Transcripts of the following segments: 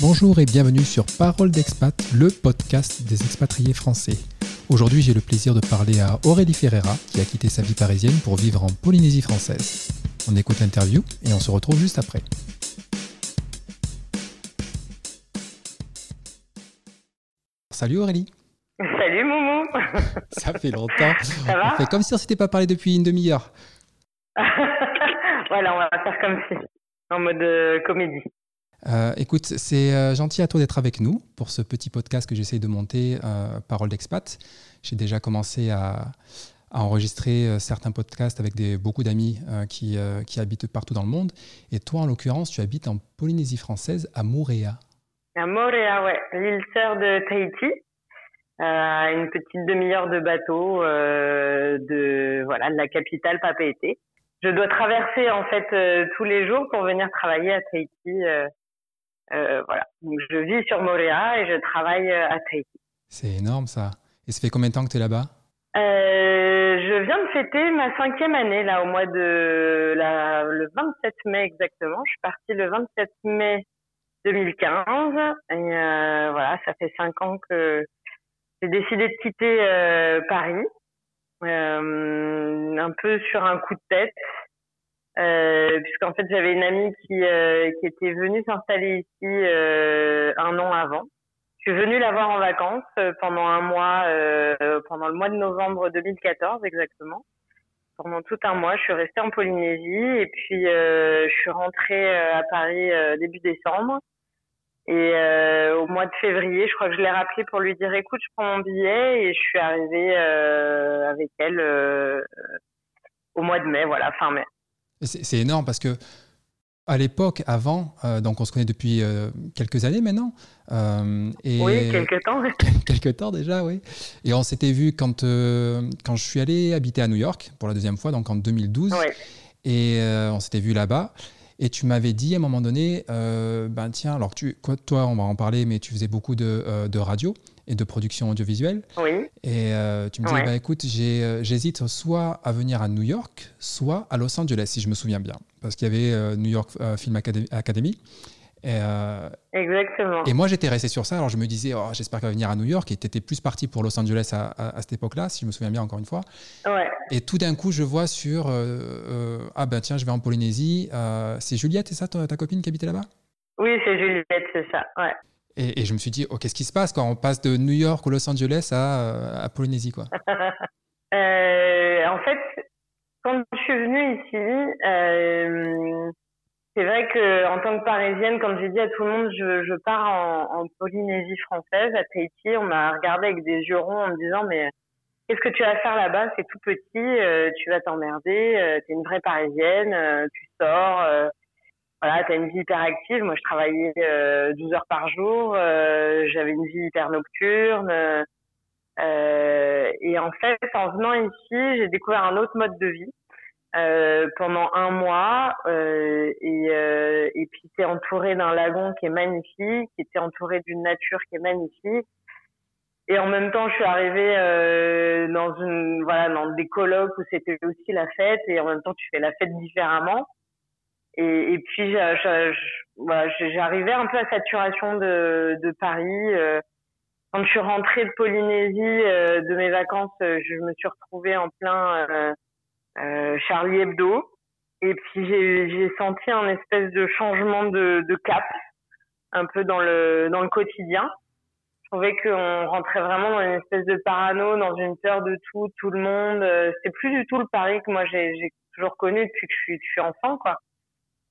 Bonjour et bienvenue sur Parole d'expat, le podcast des expatriés français. Aujourd'hui, j'ai le plaisir de parler à Aurélie Ferreira, qui a quitté sa vie parisienne pour vivre en Polynésie française. On écoute l'interview et on se retrouve juste après. Salut Aurélie. Salut Moumou. Ça fait longtemps. Ça va On fait comme si on s'était pas parlé depuis une demi-heure. voilà, on va faire comme si, en mode euh, comédie. Euh, écoute, c'est euh, gentil à toi d'être avec nous pour ce petit podcast que j'essaye de monter, euh, Parole d'expat. J'ai déjà commencé à, enregistrer certains podcasts avec beaucoup d'amis qui, habitent partout dans le monde. Et toi, en l'occurrence, tu habites en Polynésie française, à Moorea. À Moorea, ouais, l'île sœur de Tahiti. À une petite demi-heure de bateau de voilà la capitale Papeete. Je dois traverser en fait tous les jours pour venir travailler à Tahiti. Euh, voilà. Donc je vis sur Moorea et je travaille euh, à Tahiti. C'est énorme ça. Et ça fait combien de temps que tu es là-bas? Euh, je viens de fêter ma cinquième année là au mois de la, le 27 mai exactement. Je suis partie le 27 mai 2015 et euh, voilà, ça fait cinq ans que j'ai décidé de quitter euh, Paris, euh, un peu sur un coup de tête, euh, puisqu'en fait j'avais une amie qui euh, qui était venue s'installer ici euh, un an avant. Je suis venue la voir en vacances euh, pendant un mois, euh, pendant le mois de novembre 2014 exactement. Pendant tout un mois, je suis restée en Polynésie et puis je suis rentrée à Paris début décembre. Et au mois de février, je crois que je l'ai rappelé pour lui dire écoute, je prends mon billet et je suis arrivée avec elle au mois de mai, voilà, fin mai. C'est énorme parce que à l'époque, avant, euh, donc on se connaît depuis euh, quelques années maintenant. euh, et Oui, quelques temps. quelques temps déjà, oui. Et on s'était vu quand, quand je suis allé habiter à New York pour la deuxième fois, donc en 2012. Ouais. Et on s'était vu là-bas. Et tu m'avais dit à un moment donné, ben tiens, alors tu, quoi, toi, on va en parler, mais tu faisais beaucoup de, de radio et de production audiovisuelle. Oui, Et euh, tu me disais, Ouais. bah, écoute, euh, j'hésite soit à venir à New York, soit à Los Angeles, si je me souviens bien. Parce qu'il y avait euh, New York euh, Film Academy. Et, exactement. et moi, j'étais resté sur ça. Alors, je me disais, oh, j'espère qu'elle va venir à New York. Et tu étais plus parti pour Los Angeles à, à- à cette époque-là, si je me souviens bien, encore une fois. Ouais. Et tout d'un coup, je vois sur, ah ben tiens, je vais en Polynésie. C'est Juliette, c'est ça, ta, ta copine qui habitait là-bas? Oui, c'est Juliette, c'est ça. Ouais. Et, je me suis dit, oh, qu'est-ce qui se passe quand on passe de New York ou Los Angeles à, euh, Polynésie, quoi Euh, en fait, quand je suis venue ici, euh, c'est vrai que en tant que Parisienne, quand j'ai dit à tout le monde je, pars en, Polynésie française, à Tahiti, on m'a regardé avec des yeux ronds en me disant mais qu'est-ce que tu vas faire là-bas? C'est tout petit, tu vas t'emmerder, euh, t'es une vraie Parisienne, tu sors, voilà, t'as une vie hyper active. Moi, je travaillais euh, 12 heures par jour, euh, j'avais une vie hyper nocturne. euh, euh, et en fait, en venant ici, j'ai découvert un autre mode de vie euh, pendant un mois. Euh, et, euh, et puis, t'es entouré d'un lagon qui est magnifique, et t'es entouré d'une nature qui est magnifique. Et en même temps, je suis arrivée euh, dans une voilà dans des colloques où c'était aussi la fête, et en même temps, tu fais la fête différemment. Et, puis, voilà, j'arrivais un peu à saturation de, Paris. euh, quand je suis rentrée de Polynésie euh, de mes vacances, euh, je me suis retrouvée en plein euh, euh, Charlie Hebdo. Et puis j'ai senti un espèce de changement de, cap, un peu dans le quotidien. Je trouvais qu'on rentrait vraiment dans une espèce de parano, dans une peur de tout, tout le monde. Euh, C'est plus du tout le Paris que moi j'ai toujours connu depuis que je suis, je suis enfant, quoi.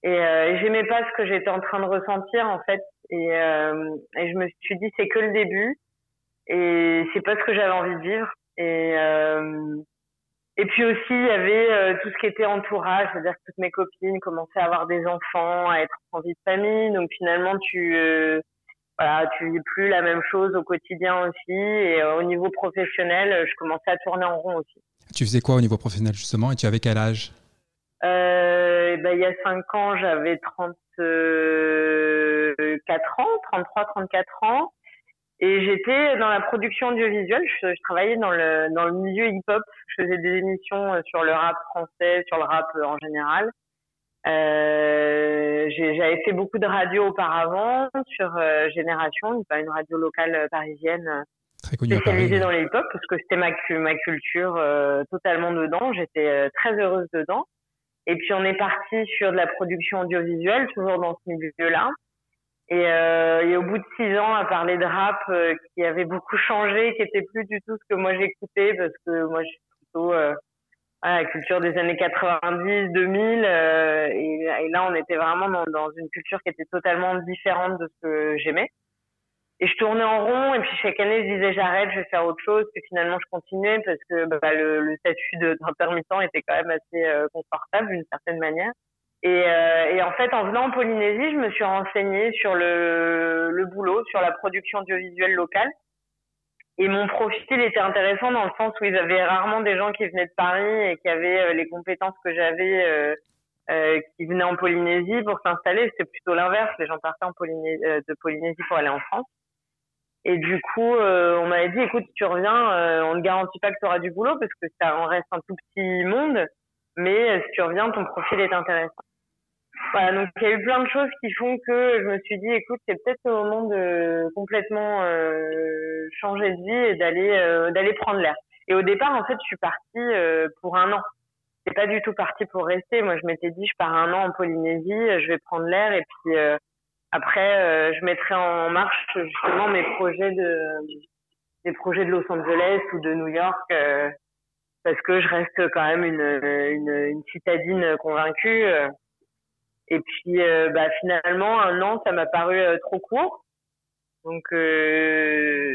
Et, euh, j'aimais pas ce que j'étais en train de ressentir en fait. Et, euh, et je me suis dit c'est que le début. Et c'est pas ce que j'avais envie de vivre. Et euh, et puis aussi il y avait euh, tout ce qui était entourage c'est-à-dire que toutes mes copines commençaient à avoir des enfants à être en vie de famille. Donc finalement tu voilà tu vis plus la même chose au quotidien aussi. Et au niveau professionnel je commençais à tourner en rond aussi. Tu faisais quoi au niveau professionnel, justement? Et tu avais quel âge? Euh, ben, il y a cinq ans j'avais 34 ans 33 34 ans Et j'étais dans la production audiovisuelle. Je, je travaillais dans le, dans le milieu hip-hop. Je faisais des émissions euh, sur le rap français, sur le rap euh, en général. J'avais fait beaucoup de radio auparavant sur Génération, une radio locale parisienne spécialisée dans les hip-hop parce que c'était ma, ma culture totalement dedans. J'étais très heureuse dedans. Et puis on est parti sur de la production audiovisuelle, toujours dans ce milieu-là. Et, euh, et, au bout de six ans à parler de rap euh, qui avait beaucoup changé, qui était plus du tout ce que moi j'écoutais parce que moi je suis plutôt euh, à la culture des années 90, 2000 euh, et, et, là on était vraiment dans, dans, une culture qui était totalement différente de ce que j'aimais. Et je tournais en rond et puis chaque année je disais j'arrête, je vais faire autre chose. Puis finalement je continuais parce que bah, le, le statut d'intermittent était quand même assez euh, confortable d'une certaine manière. Et, euh, et, en fait, en venant en Polynésie, je me suis renseignée sur le, le boulot, sur la production audiovisuelle locale. Et mon profil était intéressant dans le sens où ils avaient rarement des gens qui venaient de Paris et qui avaient euh, les compétences que j'avais, euh, euh, qui venaient en Polynésie pour s'installer. C'était plutôt l'inverse. Les gens partaient en Polynésie, euh, de Polynésie pour aller en France. Et du coup, on m'avait dit, écoute, si tu reviens, on ne garantit pas que tu auras du boulot parce que ça en reste un tout petit monde. Mais si tu reviens, ton profil est intéressant. Voilà, donc il y a eu plein de choses qui font que je me suis dit, écoute, c'est peut-être le moment de complètement euh, changer de vie et d'aller euh, d'aller prendre l'air. Et au départ, en fait, je suis partie euh, pour un an. C'est pas du tout parti pour rester. Moi, je m'étais dit, je pars un an en Polynésie, je vais prendre l'air et puis après, je mettrai en marche justement mes projets de des projets de Los Angeles ou de New York parce que je reste quand même une, une, une citadine convaincue. Et puis, euh, bah, finalement, un an, ça m'a paru euh, trop court. Donc, euh,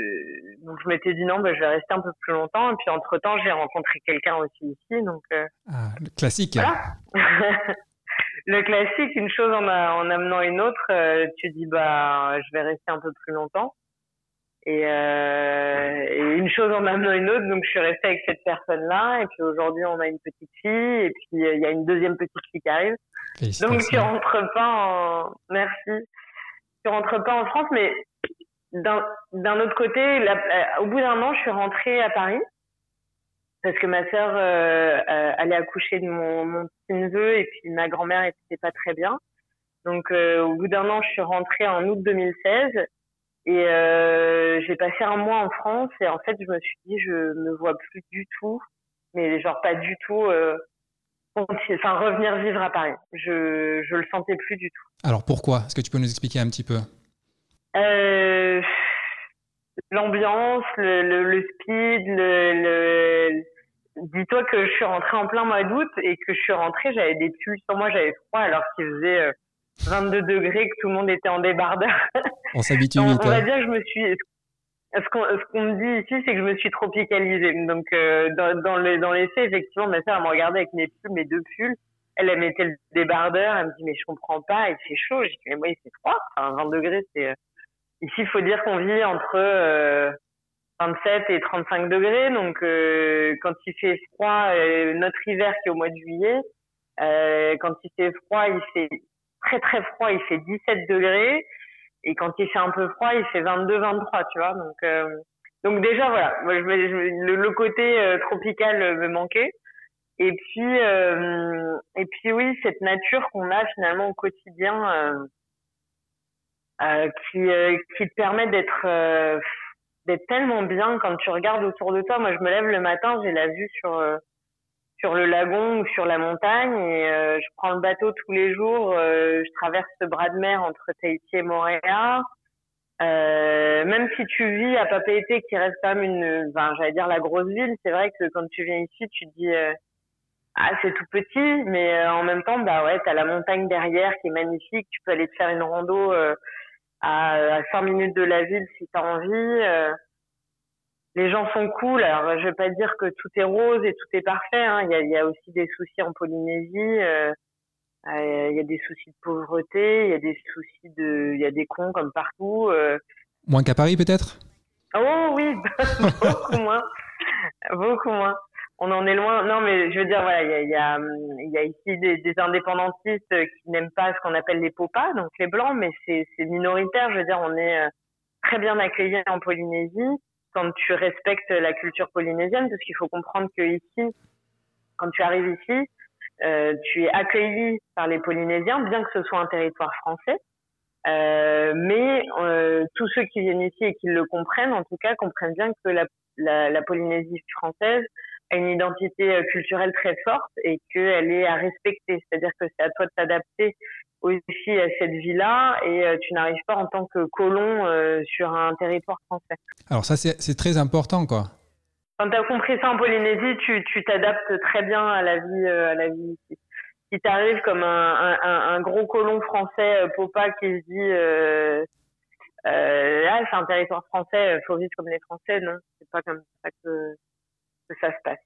donc je m'étais dit non, bah, je vais rester un peu plus longtemps. Et puis, entre-temps, j'ai rencontré quelqu'un aussi ici. Donc, ah, le classique. le classique, une chose en, en amenant une autre, tu dis, bah, je vais rester un peu plus longtemps. Et, euh, et, une chose en amenant une autre, donc je suis restée avec cette personne-là. Et puis aujourd'hui, on a une petite fille. Et puis il y a une deuxième petite fille qui arrive. Donc tu rentres pas en merci. Tu rentres pas en France, mais d'un autre côté, euh, au bout d'un an, je suis rentrée à Paris parce que ma sœur euh, euh, allait accoucher de mon, mon petit neveu et puis ma grand-mère était pas très bien. Donc euh, au bout d'un an, je suis rentrée en août 2016 et euh, j'ai passé un mois en France et en fait, je me suis dit, je me vois plus du tout, mais genre pas du tout, enfin revenir vivre à Paris. Je je le sentais plus du tout. Alors pourquoi? Est-ce que tu peux nous expliquer un petit peu? L'ambiance, le, le, le, speed, le, le... dis-toi que je suis rentrée en plein mois d'août et que je suis rentrée, j'avais des pulls sur moi, j'avais froid alors qu'il faisait 22 degrés, que tout le monde était en débardeur. On s'habitue vite. On va dire que je me suis. Ce qu'on ce me dit ici, c'est que je me suis tropicalisée. Donc, euh, dans, dans, les, dans les faits, effectivement, ma sœur, elle me regardait avec mes pulls, mes deux pulls. Elle, elle mettait le débardeur. Elle me dit, mais je comprends pas, il fait chaud. Je dis, mais moi, il fait froid. Enfin, 20 degrés, c'est. Euh, ici, il faut dire qu'on vit entre euh, 27 et 35 degrés. Donc, euh, quand il fait froid, euh, notre hiver qui est au mois de juillet, quand il fait froid, il fait très très froid, il fait 17 degrés. Et quand il fait un peu froid, il fait 22, 23, tu vois. Donc, euh, donc déjà, voilà, moi, je, le, le, côté euh, tropical me manquait. Et puis, euh, et puis oui, cette nature qu'on a finalement au quotidien, qui, qui te permet d'être d'être tellement bien quand tu regardes autour de toi. Moi, je me lève le matin, j'ai la vue sur sur le lagon ou sur la montagne et euh, je prends le bateau tous les jours. Euh, je traverse ce bras de mer entre Tahiti et Montréal. Euh, même si tu vis à Papeete, qui reste quand même une, enfin, j'allais dire la grosse ville, c'est vrai que quand tu viens ici, tu te dis ah c'est tout petit, mais en même temps bah ouais, t'as la montagne derrière qui est magnifique. Tu peux aller te faire une rando à, à 5 minutes de la ville si t'as envie les gens sont cool. Alors, je vais pas dire que tout est rose et tout est parfait. Hein. Il, y a, il, y a, aussi des soucis en Polynésie. Euh, euh, il y a des soucis de pauvreté. Il y a des soucis de, il y a des cons comme partout. Euh. Moins qu'à Paris, peut-être? Oh oui, beaucoup moins, beaucoup moins. On en est loin. Non, mais je veux dire, voilà, il y a, y a, y a ici des, des indépendantistes qui n'aiment pas ce qu'on appelle les popas, donc les blancs, mais c'est minoritaire. Je veux dire, on est très bien accueillis en Polynésie quand tu respectes la culture polynésienne, parce qu'il faut comprendre que ici, quand tu arrives ici, tu es accueilli par les Polynésiens, bien que ce soit un territoire français. mais tous ceux qui viennent ici et qui le comprennent, en tout cas, comprennent bien que la, la, la Polynésie française a une identité culturelle très forte et qu'elle est à respecter. C'est-à-dire que c'est à toi de t'adapter aussi à cette vie-là et euh, tu n'arrives pas en tant que colon euh, sur un territoire français. Alors ça, c'est très important, quoi. Quand tu as compris ça en Polynésie, tu t'adaptes très bien à la vie, euh, à la vie ici. Si tu arrives comme un, un, un, gros colon français, Popa, qui se dit euh, ah, c'est un territoire français, faut vivre comme les Français, non? C'est pas comme ça que, que ça se passe.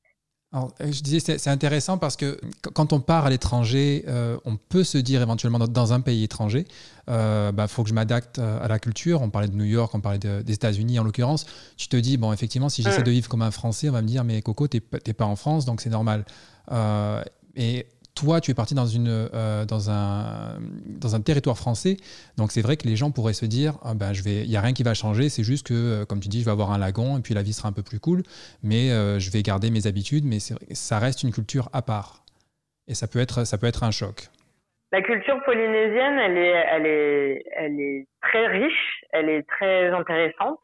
Alors, euh, je disais, c'est intéressant parce que quand on part à l'étranger, euh, on peut se dire éventuellement dans un pays étranger, il euh, bah, faut que je m'adapte à la culture. On parlait de New York, on parlait des États-Unis en l'occurrence. Tu te dis, bon, effectivement, si j'essaie de vivre comme un Français, on va me dire, mais Coco, t'es pas en France, donc c'est normal. et toi, tu es parti dans, une, euh, dans, un, dans un territoire français. Donc, c'est vrai que les gens pourraient se dire ah ben, il n'y a rien qui va changer. C'est juste que, euh, comme tu dis, je vais avoir un lagon et puis la vie sera un peu plus cool. Mais euh, je vais garder mes habitudes. Mais ça reste une culture à part. Et ça peut être, ça peut être un choc. La culture polynésienne, elle est, elle, est, elle est très riche, elle est très intéressante.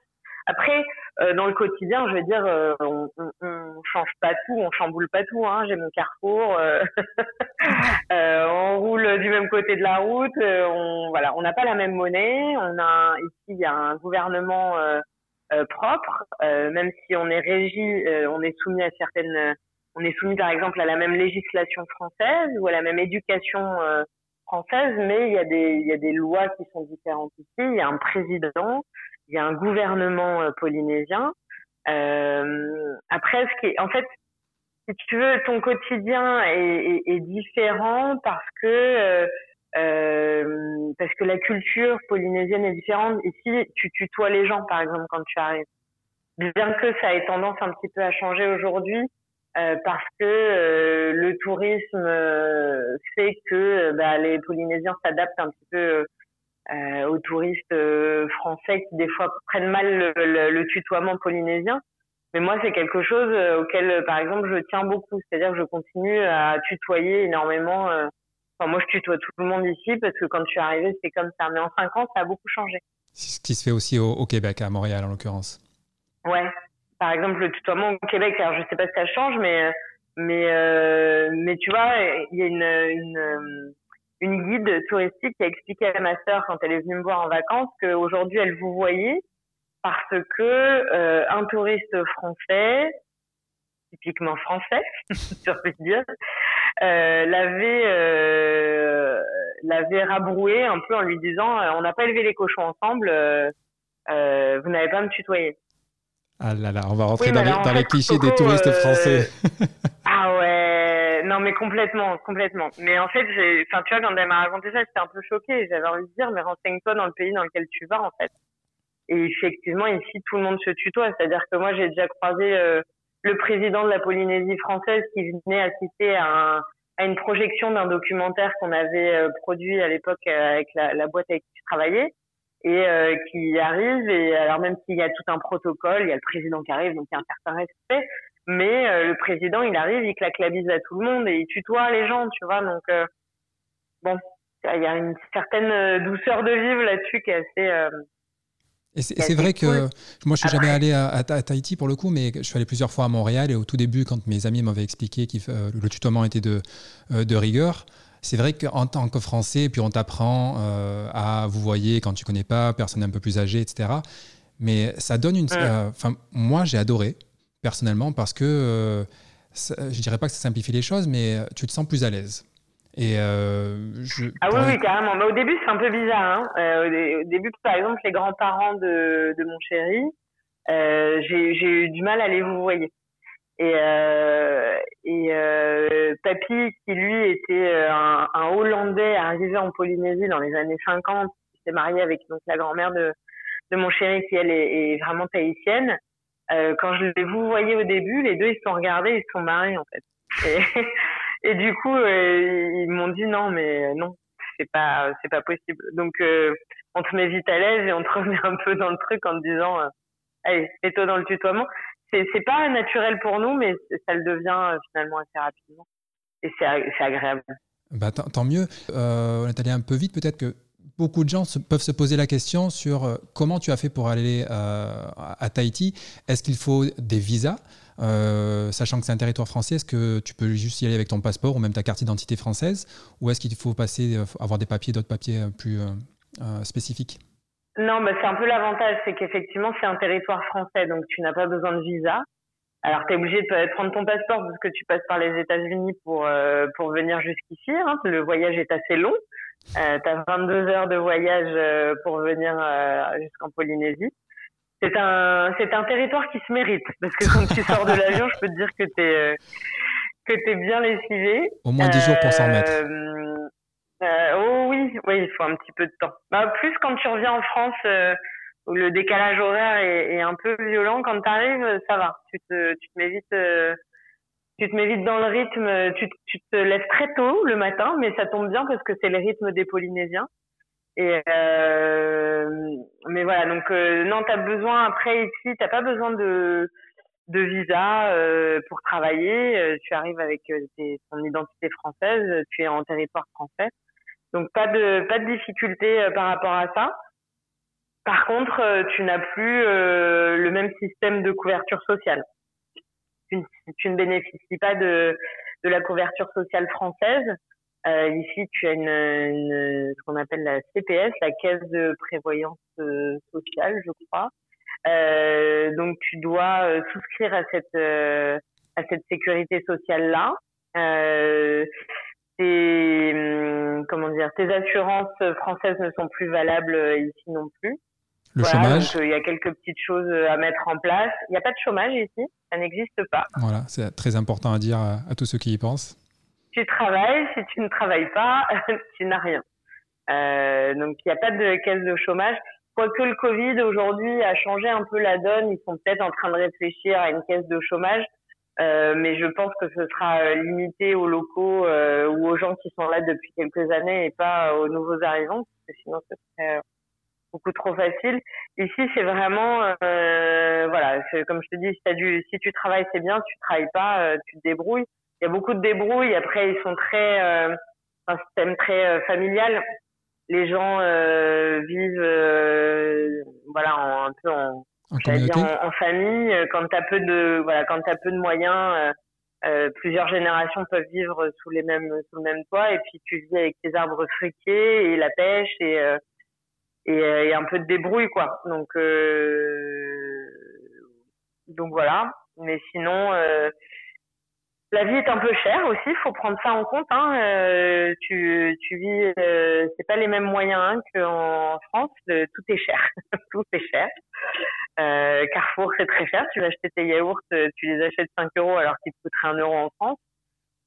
Après, euh, dans le quotidien, je veux dire, euh, on, on, on, change pas tout, on chamboule pas tout. Hein. J'ai mon carrefour, euh, euh, on roule du même côté de la route. on voilà, on n'a pas la même monnaie. On a ici, il y a un gouvernement propre, même si on est régi, on est soumis à certaines, on est soumis par exemple à la même législation française ou à la même éducation française, mais il y a des il y a des lois qui sont différentes ici. Il y a un président il y a un gouvernement euh, polynésien. Euh, après, ce qui est, en fait, si tu veux, ton quotidien est, est, est différent parce que euh, euh, parce que la culture polynésienne est différente. Ici, tu tutoies les gens, par exemple, quand tu arrives. Bien que ça ait tendance un petit peu à changer aujourd'hui, euh, parce que euh, le tourisme fait que bah, les Polynésiens s'adaptent un petit peu euh, aux touristes euh, français qui des fois prennent mal le, le, tutoiement polynésien. Mais moi, c'est quelque chose euh, auquel, par exemple, je tiens beaucoup. C'est-à-dire que je continue à tutoyer énormément. Enfin, moi, je tutoie tout le monde ici parce que quand je suis arrivée, c'était comme ça. Mais en cinq ans, ça a beaucoup changé. C'est ce qui se fait aussi au, au Québec, à Montréal en l'occurrence. Ouais. Par exemple, le tutoiement au Québec, alors je sais pas si ça change, mais mais euh, mais tu vois, il y a une, une une guide touristique qui a expliqué à ma sœur quand elle est venue me voir en vacances qu'aujourd'hui elle vous voyait parce que euh, un touriste français, typiquement français, dire, euh, l'avait euh, l'avait rabroué un peu en lui disant on n'a pas élevé les cochons ensemble, vous n'avez pas à me tutoyer. Ah là là, on va rentrer dans, les, dans les, clichés des touristes français. ah ouais, non, mais complètement, complètement. Mais en fait, j'ai, enfin, tu vois, quand elle m'a raconté ça, j'étais un peu choquée. J'avais envie de dire, mais renseigne-toi dans le pays dans lequel tu vas, en fait. Et effectivement, ici, tout le monde se tutoie. C'est-à-dire que moi, j'ai déjà croisé euh, le président de la Polynésie française qui venait assister à, à une projection d'un documentaire qu'on avait euh, produit à l'époque euh, avec la, la, boîte avec qui je travaillais et qui arrive. Et alors même s'il y a tout un protocole, il y a le président qui arrive, donc il y a un certain respect. Mais euh, le président, il arrive, il claque la bise à tout le monde et il tutoie les gens, tu vois. Donc, euh, bon, il y a une certaine euh, douceur de vivre là-dessus qui est assez. et c'est vrai que moi, je suis jamais allé à, Tahiti pour le coup, mais je suis allé plusieurs fois à Montréal et au tout début, quand mes amis m'avaient expliqué que le tutoiement était de, de rigueur, c'est vrai qu'en tant que Français, puis on t'apprend à vous voyez quand tu connais pas, personne un peu plus âgée, etc. Mais ça donne une. Enfin, moi, j'ai adoré personnellement, parce que euh, je dirais pas que ça simplifie les choses, mais euh, tu te sens plus à l'aise. Et euh, je, ah oui, oui, carrément. Mais au début, c'est un peu bizarre. Hein. au début, par exemple, les grands-parents de, de, mon chéri, j'ai eu du mal à les vous voyez. Et, et papy, qui lui était un, un, Hollandais arrivé en Polynésie dans les années 50, qui s'est marié avec donc la grand-mère de, de mon chéri, qui elle est, est vraiment tahitienne. Euh, quand je les vous voyais au début, les deux ils se sont regardés, ils se sont mariés en fait. Et, du coup, euh, ils m'ont dit non, mais non, c'est pas, c'est pas possible. Donc, euh, on te met vite à l'aise et on te remet un peu dans le truc en te disant, euh, allez, mets-toi dans le tutoiement. C'est, c'est pas naturel pour nous, mais ça le devient finalement assez rapidement. et c'est agréable. Bah, tant mieux. on est allé un peu vite, peut-être que beaucoup de gens peuvent se poser la question sur euh, comment tu as fait pour aller euh, à Tahiti. Est-ce qu'il faut des visas euh, sachant que c'est un territoire français, est-ce que tu peux juste y aller avec ton passeport ou même ta carte d'identité française? Ou est-ce qu'il faut passer, avoir des papiers, d'autres papiers plus spécifiques? Non, bah, c'est un peu l'avantage, c'est qu'effectivement, c'est un territoire français, donc tu n'as pas besoin de visa. Alors, tu es obligé de prendre ton passeport parce que tu passes par les États-Unis pour, pour venir jusqu'ici. Hein. Le voyage est assez long. Euh, tu as 22 heures de voyage euh, pour venir euh, jusqu'en Polynésie. C'est un, c'est un territoire qui se mérite parce que quand tu sors de l'avion, je peux te dire que tu es, euh, que t'es bien lessivé. Au moins 10 jours pour s'en remettre. oh oui, oui, il faut un petit peu de temps. Bah, plus quand tu reviens en France, où le décalage horaire est, est, un peu violent, quand tu arrives, ça va. Tu te, tu te mets vite tu te mets vite dans le rythme, tu, tu, te lèves très tôt le matin, mais ça tombe bien parce que c'est le rythme des Polynésiens. Et euh, mais voilà, donc euh, non, tu as besoin après ici, t'as pas besoin de de visa euh, pour travailler. Euh, tu arrives avec euh, tes, ton identité française, tu es en territoire français, donc pas de pas de difficulté par rapport à ça. Par contre, tu n'as plus le même système de couverture sociale tu, ne bénéficies pas de, la couverture sociale française. Euh, ici, tu as ce qu'on appelle la CPS, la Caisse de prévoyance euh, sociale, je crois. Euh, donc, tu dois souscrire à cette sécurité sociale là. Hum, tes assurances françaises ne sont plus valables ici non plus. Le chômage Il y a quelques petites choses à mettre en place. Il n'y a pas de chômage ici, ça n'existe pas. Voilà, c'est très important à dire à, tous ceux qui y pensent. Tu travailles, si tu ne travailles pas, tu n'as rien. Euh, donc il n'y a pas de caisse de chômage. Quoique le Covid aujourd'hui a changé un peu la donne, ils sont peut-être en train de réfléchir à une caisse de chômage, euh, mais je pense que ce sera euh, limité aux locaux euh, ou aux gens qui sont là depuis quelques années et pas aux nouveaux arrivants, parce que sinon ce serait beaucoup trop facile. Ici, c'est vraiment, euh, voilà, comme je te dis, si, du, si tu travailles, c'est bien. Si tu travailles pas, euh, tu te débrouilles. Il y a beaucoup de débrouilles. Après, ils sont très, euh, un système très euh, familial. Les gens euh, vivent, voilà, en, un peu en, en, en, famille. Quand t'as peu de, voilà, quand t'as peu de moyens. plusieurs générations peuvent vivre sous les mêmes sous le même toit et puis tu vis avec tes arbres fruitiers et la pêche et et, et, un peu de débrouille quoi. Donc euh, donc voilà. Mais sinon, euh, la vie est un peu chère aussi. Faut prendre ça en compte. Hein. Euh, tu tu vis, euh, c'est pas les mêmes moyens hein, qu'en France. tout est cher, tout est cher. Euh, Carrefour c'est très cher. Tu vas acheter tes yaourts, tu les achètes 5 euros alors qu'ils te coûteraient 1 euro en France.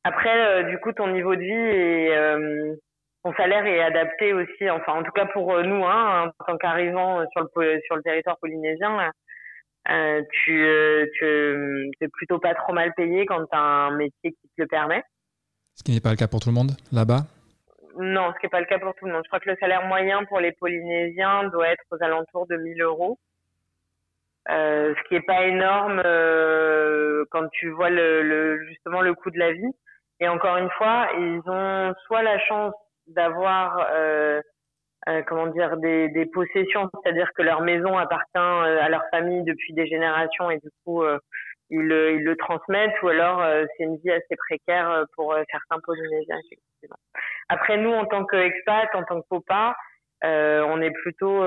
Après, du coup, ton niveau de vie est son salaire est adapté aussi, enfin en tout cas pour euh, nous, hein, en tant qu'arrivants sur le sur le territoire polynésien, euh, tu, euh, tu es plutôt pas trop mal payé quand tu as un métier qui te le permet. Ce qui n'est pas le cas pour tout le monde là-bas? Non, ce qui n'est pas le cas pour tout le monde. Je crois que le salaire moyen pour les Polynésiens doit être aux alentours de 1000 euros. Euh, ce qui est pas énorme euh, quand tu vois le, le, justement le coût de la vie. Et encore une fois, ils ont soit la chance d'avoir euh, euh, comment dire des, des possessions, c'est-à-dire que leur maison appartient euh, à leur famille depuis des générations et du coup euh, ils, le, ils le transmettent ou alors c'est une vie assez précaire pour certains Polynésiens effectivement. Après nous en tant qu'expat, en tant que popa, on est plutôt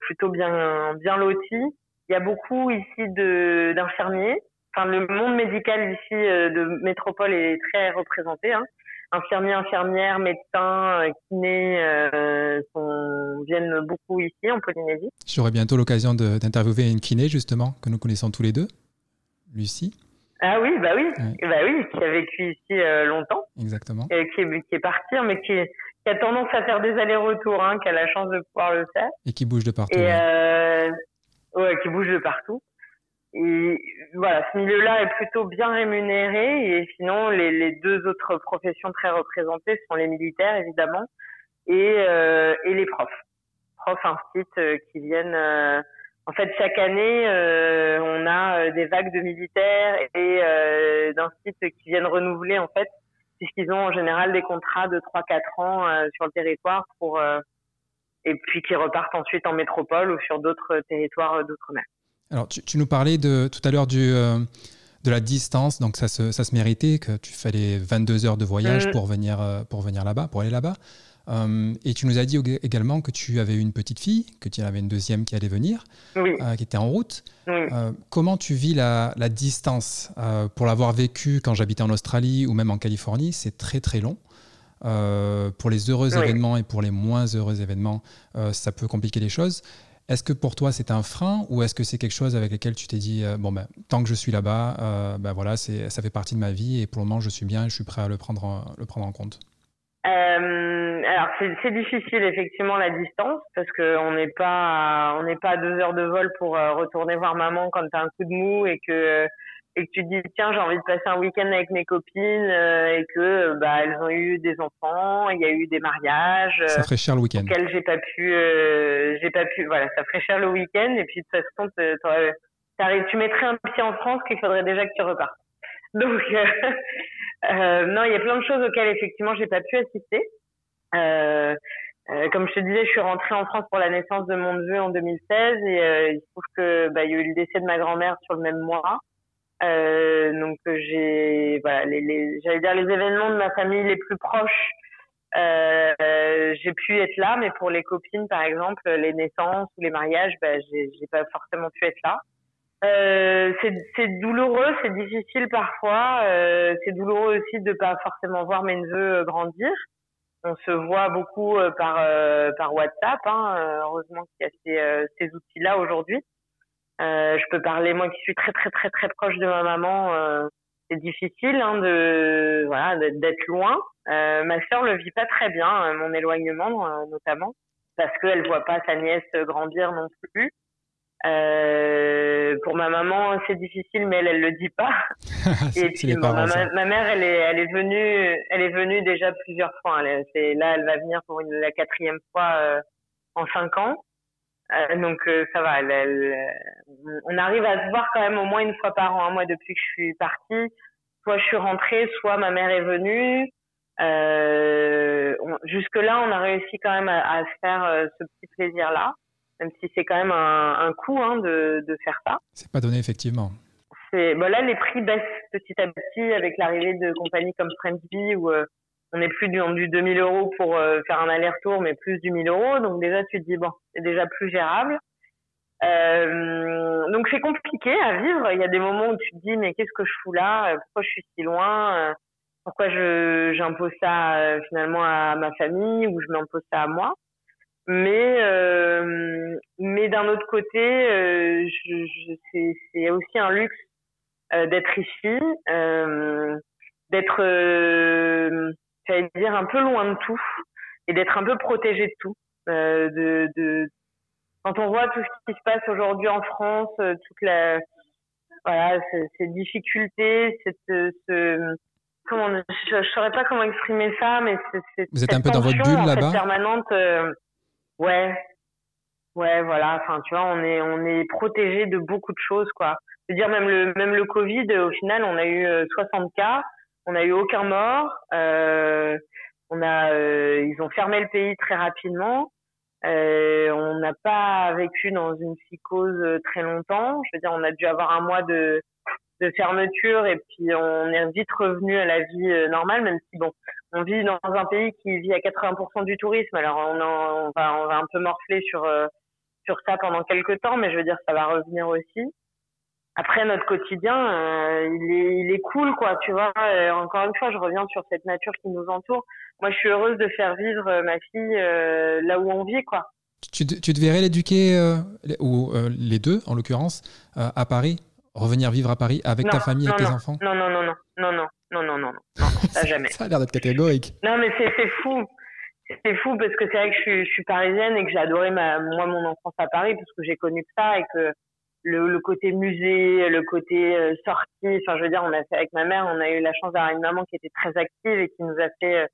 plutôt bien bien lotis. Il y a beaucoup ici de d'infirmiers. Enfin le monde médical ici de métropole est très représenté. Hein infirmiers, infirmières, médecins, euh, kinés euh, sont, viennent beaucoup ici en Polynésie. J'aurai bientôt l'occasion d'interviewer une kiné justement que nous connaissons tous les deux, Lucie. Ah oui, bah oui, bah oui, qui a vécu ici euh, longtemps. Exactement. Et qui, est, qui est partie, mais qui, qui, a tendance à faire des allers-retours, hein, qui a la chance de pouvoir le faire. Et qui bouge de partout. Et ouais, qui bouge de partout. Et voilà, ce milieu-là est plutôt bien rémunéré. Et sinon, les, les, deux autres professions très représentées sont les militaires, évidemment, et, euh, et les profs. Profs instituts euh, qui viennent... Euh, en fait, chaque année, euh, on a des vagues de militaires et euh, d'instituts qui viennent renouveler en fait puisqu'ils ont en général des contrats de 3-4 ans sur le territoire pour et puis qui repartent ensuite en métropole ou sur d'autres territoires d'outre-mer. Alors, tu, nous parlais de, tout à l'heure du, de la distance, donc ça se, ça se méritait, que tu fallais 22 heures de voyage mm. pour venir, pour venir là-bas, pour aller là-bas. Euh, et tu nous as dit également que tu avais une petite fille, que tu en avais une deuxième qui allait venir, euh, qui était en route. Euh, comment tu vis la, distance? Pour l'avoir vécu quand j'habitais en Australie ou même en Californie, c'est très très long. pour les heureux événements et pour les moins heureux événements, ça peut compliquer les choses. Est-ce que pour toi c'est un frein ou est-ce que c'est quelque chose avec lequel tu t'es dit bon ben tant que je suis là-bas, ben voilà c'est ça fait partie de ma vie et pour le moment je suis bien, et je suis prêt à le prendre en compte? Euh, alors c'est difficile effectivement la distance parce que on n'est pas on n'est pas à deux heures de vol pour euh, retourner voir maman quand t'as un coup de mou et que et que tu te dis tiens j'ai envie de passer un week-end avec mes copines euh, et que bah elles ont eu des enfants il y a eu des mariages ça ferait cher le week-end auxquels j'ai pas pu j'ai pas pu voilà ça ferait cher le week-end et puis de toute façon tu mettrais un pied en France qu'il faudrait déjà que tu repartes donc Euh, non, il y a plein de choses auxquelles effectivement j'ai pas pu assister. Euh, euh, comme je te disais, je suis rentrée en France pour la naissance de mon neveu en 2016 et euh, il se trouve que bah, il y a eu le décès de ma grand-mère sur le même mois. Euh, donc j'ai voilà, les, les j'allais dire les événements de ma famille les plus proches. j'ai pu être là, mais pour les copines, par exemple, les naissances ou les mariages, bah, j'ai, j'ai pas forcément pu être là. Euh, c'est douloureux, c'est difficile parfois. Euh, c'est douloureux aussi de pas forcément voir mes neveux euh, grandir. On se voit beaucoup euh, par par WhatsApp. Hein. Heureusement qu'il y a ces, ces outils-là aujourd'hui. Je peux parler moi qui suis très très très très proche de ma maman. c'est difficile hein, de voilà d'être loin. ma sœur le vit pas très bien, mon éloignement notamment, parce qu'elle voit pas sa nièce grandir non plus. Euh, pour ma maman, c'est difficile, mais elle, elle le dit pas. et puis, ma, ma, mère, elle est, elle est venue, elle est venue déjà plusieurs fois. C'est là, elle va venir pour une, la quatrième fois euh, en cinq ans. Euh, donc euh, ça va. Elle, on arrive à se voir quand même au moins une fois par an. Hein. Moi, depuis que je suis partie, soit je suis rentrée, soit ma mère est venue. Jusque là, on a réussi quand même à, à se faire ce petit plaisir là même si c'est quand même un, un coût hein, de, de, faire ça. C'est pas donné effectivement. Bon là les prix baissent petit à petit avec l'arrivée de compagnies comme Friendsby euh, on n'est plus du, du 2000 euros pour euh, faire un aller-retour mais plus du 1000 euros donc déjà tu te dis bon c'est déjà plus gérable. Euh, donc c'est compliqué à vivre. Il y a des moments où tu te dis mais qu'est-ce que je fous là? Pourquoi je suis si loin? Pourquoi je j'impose ça finalement à ma famille ou je m'impose ça à moi? Mais euh, mais d'un autre côté, euh, je, je, c'est aussi un luxe euh, d'être ici, euh, d'être, euh, j'allais dire un peu loin de tout et d'être un peu protégé de tout. de, de quand on voit tout ce qui se passe aujourd'hui en France, toute la voilà ces difficultés, cette ce, comment je, je saurais pas comment exprimer ça, mais c'est vous êtes un peu dans votre bulle là-bas permanente. Ouais, ouais, voilà. Enfin, tu vois, on est on est protégé de beaucoup de choses, quoi. Je veux dire, même le même le Covid, au final, on a eu 60 euh, cas, on n'a eu aucun mort. Euh, on a, euh, ils ont fermé le pays très rapidement. Euh, on n'a pas vécu dans une psychose très longtemps. Je veux dire, on a dû avoir un mois de de fermeture et puis on est vite revenu à la vie normale, même si bon, on vit dans un pays qui vit à 80% du tourisme. Alors on, on, va, on va un peu morfler sur euh, sur ça pendant quelques temps, mais je veux dire ça va revenir aussi. Après notre quotidien, euh, il est il est cool quoi, tu vois. Euh, encore une fois, je reviens sur cette nature qui nous entoure. Moi, je suis heureuse de faire vivre ma fille là où on vit quoi. Tu, tu te verrais l'éduquer ou les deux en l'occurrence à Paris, revenir vivre à Paris avec ta famille, et tes enfants Non non non non non non non, non, non, non, ça jamais. ça a l'air d'être catégorique. Non, mais c'est fou. C'est fou parce que c'est vrai que je suis, je suis, parisienne et que j'ai adoré ma, moi mon enfance à Paris parce que j'ai connu ça et que le, le côté musée, le côté euh, sortie, enfin je veux dire, on a fait avec ma mère, on a eu la chance d'avoir une maman qui était très active et qui nous a fait euh,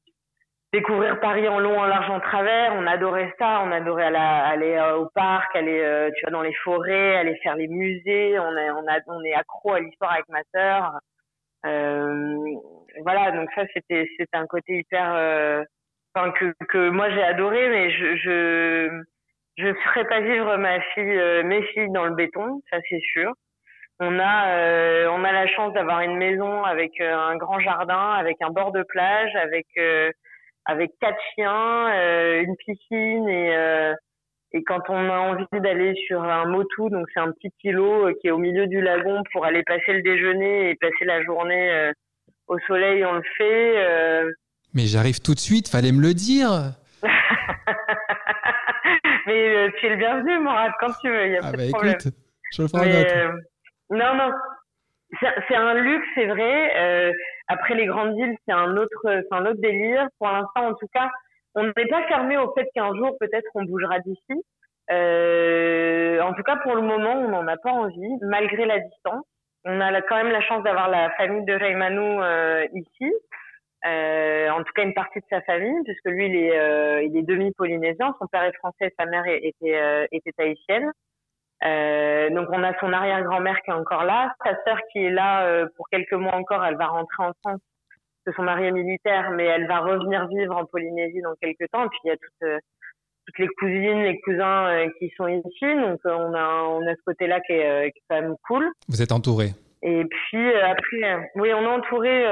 découvrir Paris en long, en large, en travers. On adorait ça, on adorait aller, euh, au parc, aller tu vois dans les forêts, aller faire les musées. On, a, on, a, on est accro à l'histoire avec ma sœur. Euh, voilà, donc ça c'était c'était un côté hyper, euh, enfin que que moi j'ai adoré, mais je je je ferai pas vivre euh, mes filles dans le béton, ça c'est sûr. On a on a la chance d'avoir une maison avec un grand jardin, avec un bord de plage, avec avec quatre chiens, une piscine et et quand on a envie d'aller sur un motu, donc c'est un petit îlot euh, qui est au milieu du lagon pour aller passer le déjeuner et passer la journée euh, au soleil, on le fait. Euh. Mais j'arrive tout de suite, fallait me le dire. Mais tu es le bienvenu, Morad, quand tu veux, il y a ah pas de bah problème. Écoute, je le ferai non, non, c'est un luxe, c'est vrai. après les grandes villes, c'est un autre, un autre délire. Pour l'instant, en tout cas, on n'est pas fermé au fait qu'un jour peut-être on bougera d'ici. Euh, en tout cas, pour le moment, on n'en a pas envie, malgré la distance. On a quand même la chance d'avoir la famille de Raymanou euh, ici, euh, en tout cas une partie de sa famille, puisque lui, il est, euh, il est demi-polynésien. Son père est français, sa mère était, euh, était haïtienne. Euh, donc on a son arrière-grand-mère qui est encore là, sa sœur qui est là pour quelques mois encore, elle va rentrer en France que son mari est militaire, mais elle va revenir vivre en Polynésie dans quelques temps. Et puis il y a toutes, euh, toutes les cousines, les cousins euh, qui sont ici, donc euh, on a on a ce côté-là qui est, qui est quand même cool. Vous êtes entouré. Et puis après, oui, on est entouré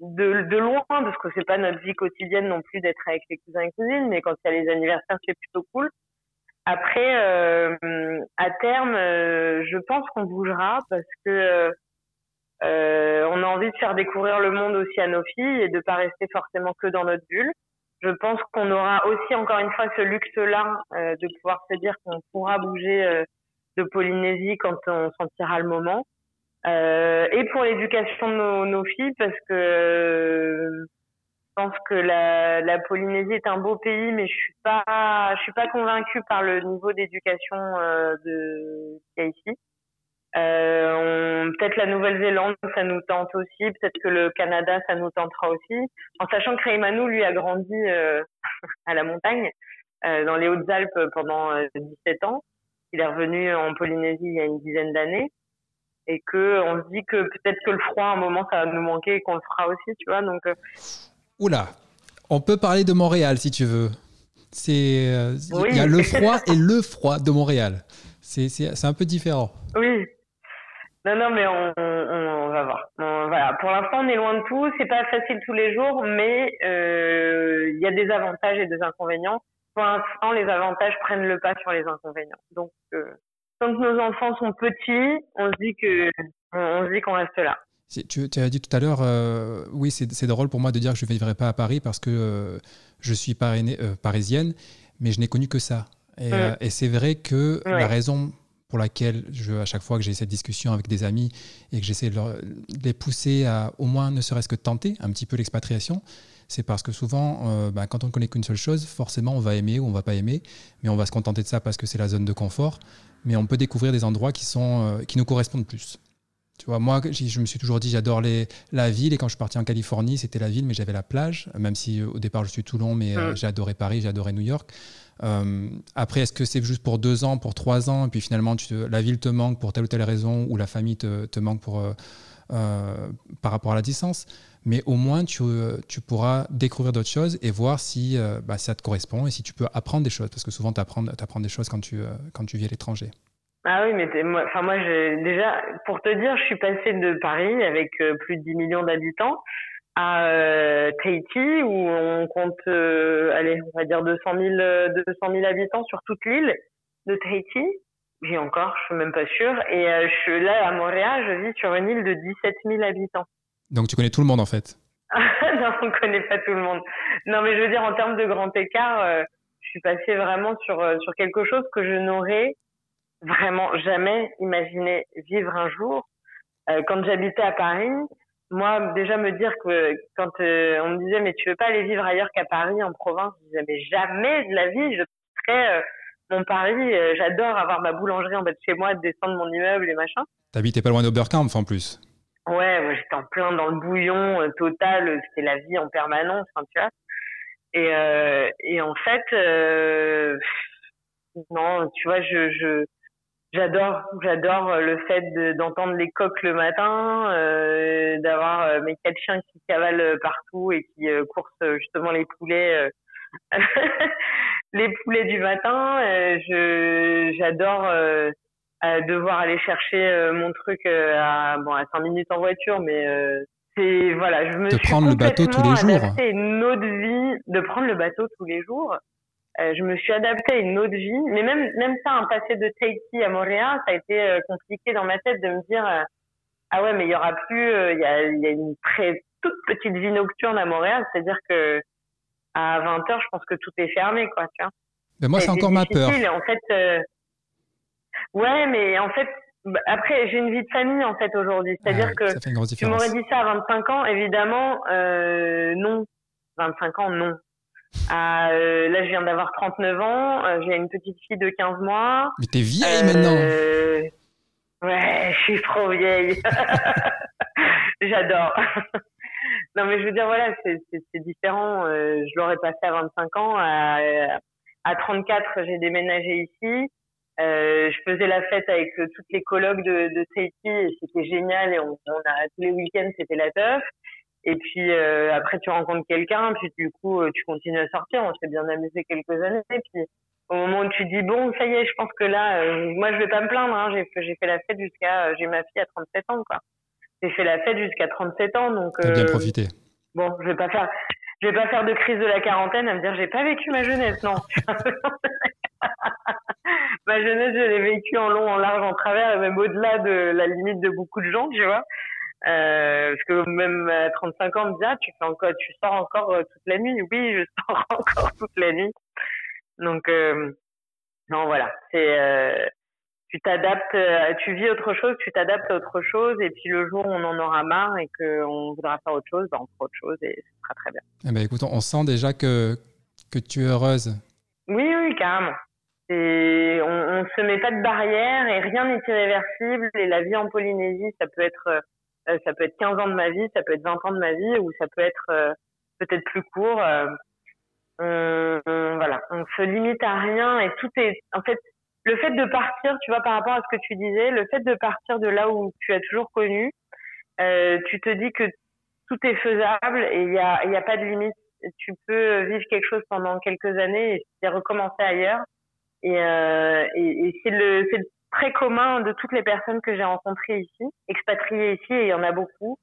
de, de loin parce que c'est pas notre vie quotidienne non plus d'être avec les cousins et cousines, mais quand il y a les anniversaires, c'est plutôt cool. Après, à terme, je pense qu'on bougera parce que euh, on a envie de faire découvrir le monde aussi à nos filles et de pas rester forcément que dans notre bulle. Je pense qu'on aura aussi encore une fois ce luxe-là euh, de pouvoir se dire qu'on pourra bouger euh, de Polynésie quand on sentira le moment. et pour l'éducation de nos, filles, parce que je pense que la, la, Polynésie est un beau pays, mais je suis pas, je suis pas convaincue par le niveau d'éducation de qu'il y ici. Euh, peut-être la Nouvelle-Zélande, ça nous tente aussi. Peut-être que le Canada, ça nous tentera aussi. En sachant que Raymanu, lui, a grandi euh, à la montagne, euh, dans les Hautes-Alpes pendant 17 ans. Il est revenu en Polynésie il y a une dizaine d'années. Et que on se dit que peut-être que le froid, à un moment, ça va nous manquer et qu'on le fera aussi, tu vois. Donc, Oula, on peut parler de Montréal si tu veux. C'est il y a le froid et le froid de Montréal. C'est un peu différent. Oui, non, non, mais on, on, va voir. voilà. Pour l'instant, on est loin de tout. C'est pas facile tous les jours, mais euh, il y a des avantages et des inconvénients. Pour l'instant, les avantages prennent le pas sur les inconvénients. Donc, euh, que nos enfants sont petits, on se dit que on, se dit qu'on reste là. Tu, tu, as dit tout à l'heure, euh, oui, c'est drôle pour moi de dire que je ne vivrai pas à Paris parce que je suis parisienne, mais je n'ai connu que ça. Et, mm. et c'est vrai que la raison pour laquelle, je, à chaque fois que j'ai cette discussion avec des amis et que j'essaie de, les pousser à au moins ne serait-ce que tenter un petit peu l'expatriation, c'est parce que souvent, euh, bah, quand on ne connaît qu'une seule chose, forcément on va aimer ou on va pas aimer, mais on va se contenter de ça parce que c'est la zone de confort. Mais on peut découvrir des endroits qui, sont, euh, qui nous correspondent plus. Tu vois, moi, je me suis toujours dit, j'adore la ville. Et quand je suis parti en Californie, c'était la ville, mais j'avais la plage. Même si euh, au départ, je suis Toulon, mais mmh. j'ai adoré Paris, j'ai adoré New York. Euh, après, est-ce que c'est juste pour deux ans, pour trois ans, et puis finalement tu la ville te manque pour telle ou telle raison, ou la famille te, te manque pour, euh, par rapport à la distance mais au moins tu, tu pourras découvrir d'autres choses et voir si bah, ça te correspond et si tu peux apprendre des choses, parce que souvent tu apprends, apprends, des choses quand tu, quand tu vis à l'étranger. Ah oui, mais moi, enfin moi, déjà, pour te dire, je suis passée de Paris avec plus de 10 millions d'habitants à euh, Tahiti où on compte, euh, allez, on va dire 200 000, 200 000 habitants sur toute l'île de Tahiti. J'ai encore, je suis même pas sûre. Et euh, je suis là à Montréal, je vis sur une île de 17 000 habitants. Donc tu connais tout le monde en fait Non, on connaît pas tout le monde. Non, mais je veux dire en termes de grand écart, euh, je suis passée vraiment sur sur quelque chose que je n'aurais vraiment jamais imaginé vivre un jour. quand j'habitais à Paris, moi, déjà me dire que quand euh, on me disait mais tu veux pas aller vivre ailleurs qu'à Paris, en province, je disais mais jamais de la vie, je serais euh, mon Paris. Euh, j'adore avoir ma boulangerie en bas de chez moi, descendre mon immeuble et machin. T'habitais pas loin d'Oberkampf en plus. Ouais, j'étais en plein dans le bouillon total, c'était la vie en permanence, hein, tu vois. Et, et en fait, non, tu vois, je, je j'adore, j'adore le fait d'entendre les coqs le matin, euh, d'avoir mes quatre chiens qui cavalent partout et qui coursent justement les poulets, les poulets du matin. je j'adore devoir aller chercher mon truc à bon à cinq minutes en voiture, mais c'est voilà, je me de prendre le bateau tous les jours. une autre vie, de prendre le bateau tous les jours. Euh, je me suis adaptée à une autre vie, mais même même ça, un passé de Tahiti à Montréal, ça a été euh, compliqué dans ma tête de me dire euh, ah ouais, mais il y aura plus, il y a, y, a, une très toute petite vie nocturne à Montréal, c'est-à-dire que à 20 h je pense que tout est fermé, quoi, tu vois. Mais moi, c'est encore ma peur. En fait, ouais, mais en fait, bah, après, j'ai une vie de famille en fait aujourd'hui. C'est-à-dire que tu m'aurais dit ça à 25 ans, évidemment, euh, non. 25 ans, non. Euh, là, je viens d'avoir 39 ans. Euh, j'ai une petite fille de 15 mois. Mais t'es vieille maintenant. Ouais, je suis trop vieille. J'adore. non, mais je veux dire, voilà, c'est différent. je l'aurais passé à 25 ans. À, à 34, j'ai déménagé ici. Euh, je faisais la fête avec euh, toutes les colocs de, de Tahiti et c'était génial et on, on, a tous les week-ends c'était la teuf et puis euh, après tu rencontres quelqu'un puis du coup euh, tu continues à sortir. On s'est bien amusé quelques années et puis au moment où tu dis bon ça y est je pense que là moi je vais pas me plaindre hein, j'ai j'ai fait la fête jusqu'à j'ai ma fille à 37 ans quoi. J'ai fait la fête jusqu'à 37 ans donc T'as bien profité. bon je vais pas faire je vais pas faire de crise de la quarantaine à me dire j'ai pas vécu ma jeunesse non. Ma jeunesse, je l'ai vécue en long, en large, en travers, et même au-delà de la limite de beaucoup de gens, tu vois. Euh, parce que même à 35 ans, on me dit, ah, tu fais encore, tu sors encore euh, toute la nuit. Oui, je sors encore toute la nuit. Donc, euh, non, voilà. C'est, tu t'adaptes, tu vis autre chose, tu t'adaptes à autre chose, et puis le jour où on en aura marre et qu'on voudra faire autre chose, ben on fera autre chose et ce sera très bien. Eh ben, écoute, on sent déjà que, que tu es heureuse. Oui, oui, carrément. Et on, on se met pas de barrière et rien n'est irréversible. Et la vie en Polynésie, ça peut être ça peut être 15 ans de ma vie, ça peut être 20 ans de ma vie, ou ça peut être euh, peut-être plus court. Euh, on, voilà, on se limite à rien et tout est en fait le fait de partir, tu vois, par rapport à ce que tu disais, le fait de partir de là où tu as toujours connu, euh, tu te dis que tout est faisable et il y a, y a pas de limite. Tu peux vivre quelque chose pendant quelques années et recommencer ailleurs. Et, euh, et, c'est le, c'est très commun de toutes les personnes que j'ai rencontrées ici, expatriées ici, et il y en a beaucoup.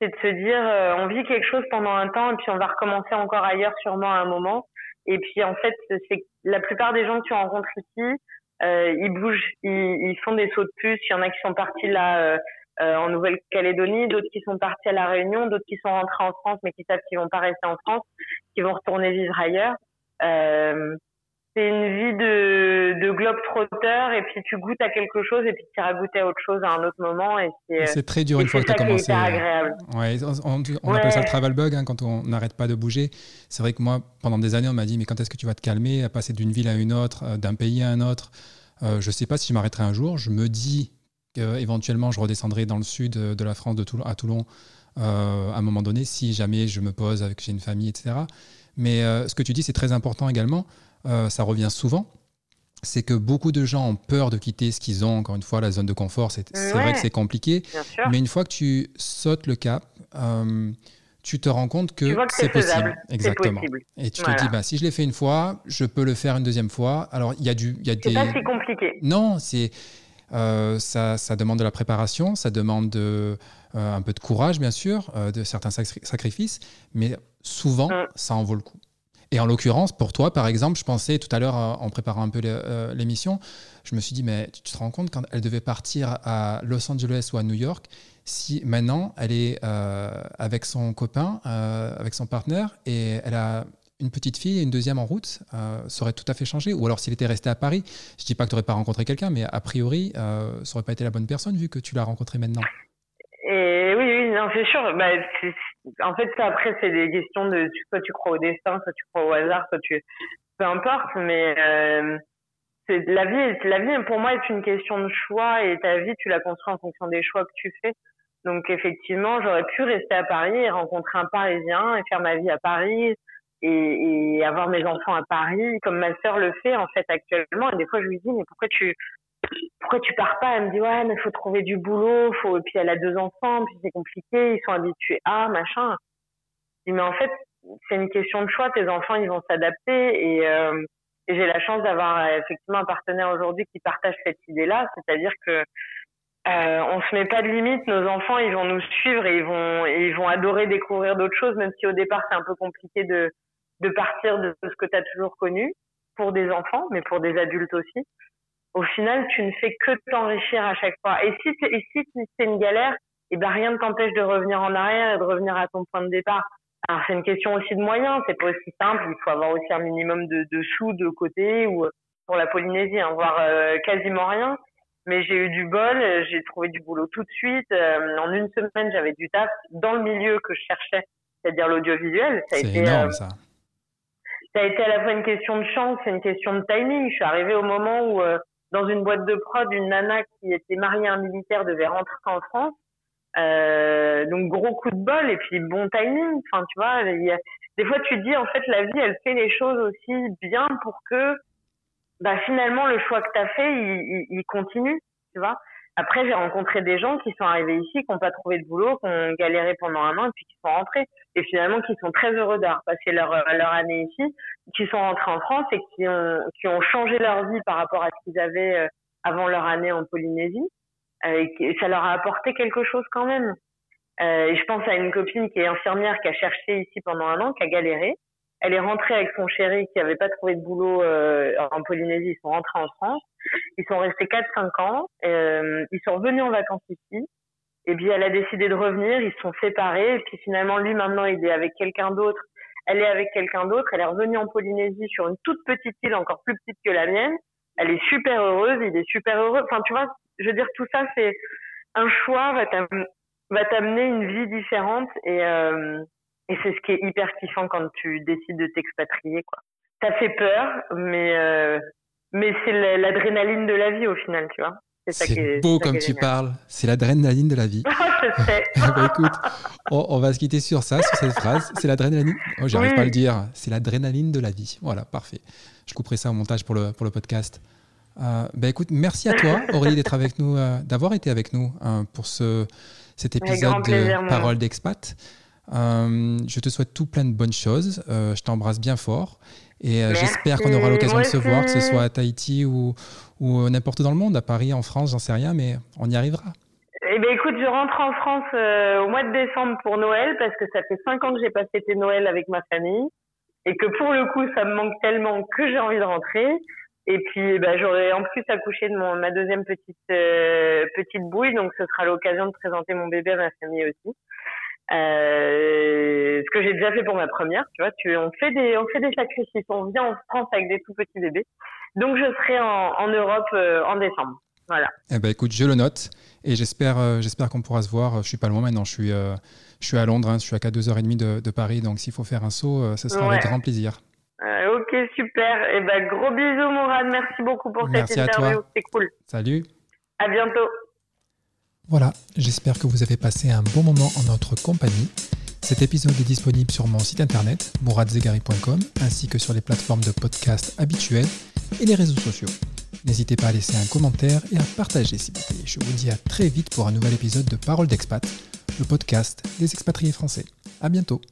C'est de se dire, euh, on vit quelque chose pendant un temps et puis on va recommencer encore ailleurs sûrement à un moment. Et puis en fait, c'est la plupart des gens que tu rencontres ici, euh, ils bougent, ils, ils, font des sauts de puce. Il y en a qui sont partis là euh, euh en Nouvelle-Calédonie, d'autres qui sont partis à la Réunion, d'autres qui sont rentrés en France mais qui savent qu'ils vont pas rester en France, qui vont retourner vivre ailleurs. Euh, c'est une vie de, de globe trotteur et puis tu goûtes à quelque chose et puis tu iras goûter à autre chose à un autre moment et c'est très dur une fois que tu as commencé. agréable. Ouais, on, on, appelle ça le travel bug hein, quand on n'arrête pas de bouger. C'est vrai que moi pendant des années on m'a dit mais quand est-ce que tu vas te calmer à passer d'une ville à une autre, euh, d'un pays à un autre? Euh, je sais pas si je m'arrêterai un jour. Je me dis qu'éventuellement je redescendrai dans le sud de la France de Toulon, à Toulon euh, à un moment donné si jamais je me pose avec j'ai une famille etc. Mais euh, ce que tu dis c'est très important également. Euh, ça revient souvent, c'est que beaucoup de gens ont peur de quitter ce qu'ils ont. Encore une fois, la zone de confort, c'est vrai que c'est compliqué. Mais une fois que tu sautes le cap, euh, tu te rends compte que, c'est possible. Exactement. Et tu te dis, bah, si je l'ai fait une fois, je peux le faire une deuxième fois. Alors, il y a du. Y a des... pas si compliqué. Non, c'est. Euh, ça, ça, demande de la préparation, ça demande de, un peu de courage, bien sûr, de certains sacrifices, mais souvent, mm. ça en vaut le coup. Et en l'occurrence, pour toi, par exemple, je pensais tout à l'heure, euh, en préparant un peu euh, l'émission, je me suis dit, mais tu te rends compte quand elle devait partir à Los Angeles ou à New York, si maintenant elle est euh, avec son copain, avec son partenaire, et elle a une petite fille et une deuxième en route, ça aurait tout à fait changé. Ou alors s'il était resté à Paris, je dis pas que tu n'aurais pas rencontré quelqu'un, mais a priori, ça aurait pas été la bonne personne vu que tu l'as rencontré maintenant. Non, c'est sûr. Bah, en fait, après, c'est des questions de soit tu crois au destin, soit tu crois au hasard, soit tu. Peu importe, mais euh, la vie. La vie, pour moi, est une question de choix et ta vie, tu la construis en fonction des choix que tu fais. Donc, effectivement, j'aurais pu rester à Paris et rencontrer un Parisien et faire ma vie à Paris et, et avoir mes enfants à Paris, comme ma sœur le fait en fait actuellement. Et des fois, je lui dis, mais pourquoi tu pourquoi tu pars pas? Elle me dit ouais, mais faut trouver du boulot, faut. Et puis elle a deux enfants, puis c'est compliqué, ils sont habitués à machin. Je dis mais en fait, c'est une question de choix. Tes enfants, ils vont s'adapter et, euh, et j'ai la chance d'avoir effectivement un partenaire aujourd'hui qui partage cette idée-là, c'est-à-dire que euh, on se met pas de limite. Nos enfants, ils vont nous suivre et ils vont, ils vont adorer découvrir d'autres choses, même si au départ c'est un peu compliqué de, de partir de ce que tu as toujours connu pour des enfants, mais pour des adultes aussi. Au final, tu ne fais que t'enrichir à chaque fois. Et si c'est, si c'est une galère, et eh ben rien ne t'empêche de revenir en arrière et de revenir à ton point de départ. Alors c'est une question aussi de moyens, c'est pas aussi simple. Il faut avoir aussi un minimum de, de sous de côté ou pour la Polynésie, hein, voire euh, quasiment rien. Mais j'ai eu du bol, j'ai trouvé du boulot tout de suite. Euh, en une semaine, j'avais du taf dans le milieu que je cherchais, c'est-à-dire l'audiovisuel. Été, énorme, euh, ça. Ça a été à la fois une question de chance et une question de timing. Je suis arrivée au moment où, euh, dans une boîte de prod, une nana qui était mariée à un militaire devait rentrer en France. donc gros coup de bol et puis bon timing. Enfin, tu vois, des fois tu dis en fait la vie elle fait les choses aussi bien pour que bah finalement le choix que tu as fait, il, il, continue, tu vois. Après, j'ai rencontré des gens qui sont arrivés ici, qui n'ont pas trouvé de boulot, qui ont galéré pendant un an et puis qui sont rentrés. Et finalement, qui sont très heureux d'avoir passé leur, leur année ici, qui sont rentrés en France et qui ont, qui ont changé leur vie par rapport à ce qu'ils avaient euh, avant leur année en Polynésie. Euh, et ça leur a apporté quelque chose quand même. Euh, et je pense à une copine qui est infirmière, qui a cherché ici pendant un an, qui a galéré, elle est rentrée avec son chéri qui avait pas trouvé de boulot euh, en Polynésie. Ils sont rentrés en France. Ils sont restés 4-5 ans. Euh, ils sont revenus en vacances ici. Et puis elle a décidé de revenir. Ils se sont séparés. Et puis finalement, lui maintenant, il est avec quelqu'un d'autre. Elle est avec quelqu'un d'autre. Elle est revenue en Polynésie sur une toute petite île, encore plus petite que la mienne. Elle est super heureuse. Il est super heureux. Enfin, tu vois, je veux dire, tout ça, c'est un choix va t'amener une vie différente et euh, et c'est ce qui est hyper kiffant quand tu décides de t'expatrier, quoi. Ça fait peur, mais euh, mais c'est l'adrénaline de la vie au final, tu vois. C'est beau comme tu parles. C'est l'adrénaline de la vie. je sais. bah, écoute, on, va se quitter sur ça, sur cette phrase. C'est l'adrénaline. Oh, J'arrive pas à le dire. C'est l'adrénaline de la vie. Voilà, parfait. Je couperai ça au montage pour le, pour le podcast. Euh, bah, écoute, merci à toi, Aurélie, d'être avec nous, euh, d'avoir été avec nous hein, pour ce, cet épisode de Parole d'expat. Euh, je te souhaite tout plein de bonnes choses. Euh, je t'embrasse bien fort. Et euh, j'espère qu'on aura l'occasion de se voir, que ce soit à Tahiti ou, ou n'importe où dans le monde, à Paris, en France, j'en sais rien, mais on y arrivera. Eh ben écoute, je rentre en France au mois de décembre pour Noël parce que ça fait cinq ans que j'ai pas fêté Noël avec ma famille et que pour le coup ça me manque tellement que j'ai envie de rentrer. Et puis ben, j'aurai en plus accouché de mon, ma deuxième petite petite bouille, donc ce sera l'occasion de présenter mon bébé à ma famille aussi. Euh, ce que j'ai déjà fait pour ma première, tu vois, tu, on fait des, on fait des sacrifices, on vient en France avec des tout petits bébés. Donc je serai en, en Europe euh, en décembre. Voilà. Eh ben écoute, je le note et j'espère, euh, j'espère qu'on pourra se voir. Je suis pas loin maintenant, je suis, je suis à Londres, hein, je suis à 2h30 de, de Paris, donc s'il faut faire un saut, ce sera avec grand plaisir. ok, super. Et eh ben gros bisous Mourad, merci beaucoup pour cette interview, c'est cool. Salut. À bientôt. Voilà, j'espère que vous avez passé un bon moment en notre compagnie. Cet épisode est disponible sur mon site internet mouradzegari.com ainsi que sur les plateformes de podcast habituelles et les réseaux sociaux. N'hésitez pas à laisser un commentaire et à partager s'il vous plaît. Je vous dis à très vite pour un nouvel épisode de Parole d'expat, le podcast des expatriés français. À bientôt.